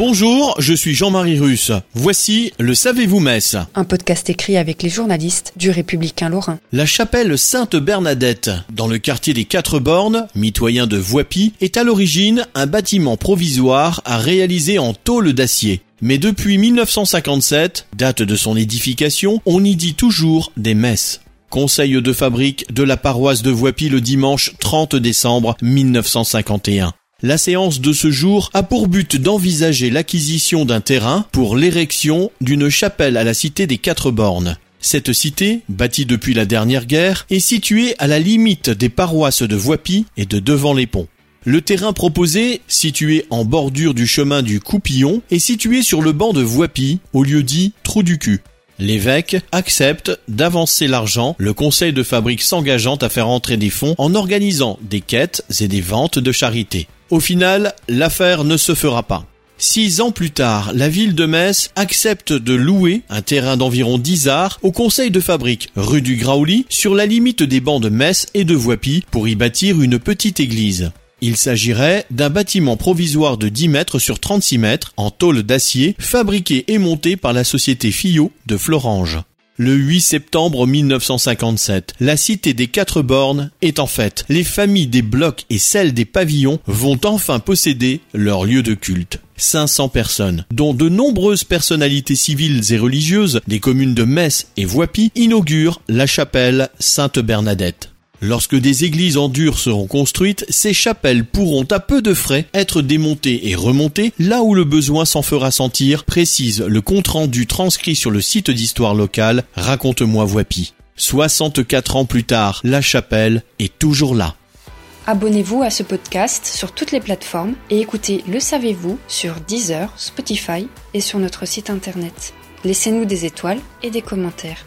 Bonjour, je suis Jean-Marie Russe. Voici le Savez-vous Metz Un podcast écrit avec les journalistes du Républicain Lorrain. La chapelle Sainte-Bernadette, dans le quartier des Quatre Bornes, mitoyen de Voipy, est à l'origine un bâtiment provisoire à réaliser en tôle d'acier. Mais depuis 1957, date de son édification, on y dit toujours des messes. Conseil de fabrique de la paroisse de Voipy le dimanche 30 décembre 1951. La séance de ce jour a pour but d'envisager l'acquisition d'un terrain pour l'érection d'une chapelle à la cité des Quatre Bornes. Cette cité, bâtie depuis la dernière guerre, est située à la limite des paroisses de Voipy et de Devant-les-Ponts. Le terrain proposé, situé en bordure du chemin du Coupillon, est situé sur le banc de Voipy, au lieu dit Trou du cul. L'évêque accepte d'avancer l'argent, le conseil de fabrique s'engageant à faire entrer des fonds en organisant des quêtes et des ventes de charité. Au final, l'affaire ne se fera pas. Six ans plus tard, la ville de Metz accepte de louer un terrain d'environ 10 arts au conseil de fabrique rue du Graouli sur la limite des bancs de Metz et de Voipy pour y bâtir une petite église. Il s'agirait d'un bâtiment provisoire de 10 mètres sur 36 mètres en tôle d'acier fabriqué et monté par la société Fillot de Florange. Le 8 septembre 1957, la cité des quatre bornes est en fête. Les familles des blocs et celles des pavillons vont enfin posséder leur lieu de culte. 500 personnes, dont de nombreuses personnalités civiles et religieuses des communes de Metz et Voipy, inaugurent la chapelle Sainte-Bernadette. Lorsque des églises en dur seront construites, ces chapelles pourront à peu de frais être démontées et remontées là où le besoin s'en fera sentir, précise le compte-rendu transcrit sur le site d'histoire locale Raconte-moi Voipy. 64 ans plus tard, la chapelle est toujours là. Abonnez-vous à ce podcast sur toutes les plateformes et écoutez Le Savez-vous sur Deezer, Spotify et sur notre site internet. Laissez-nous des étoiles et des commentaires.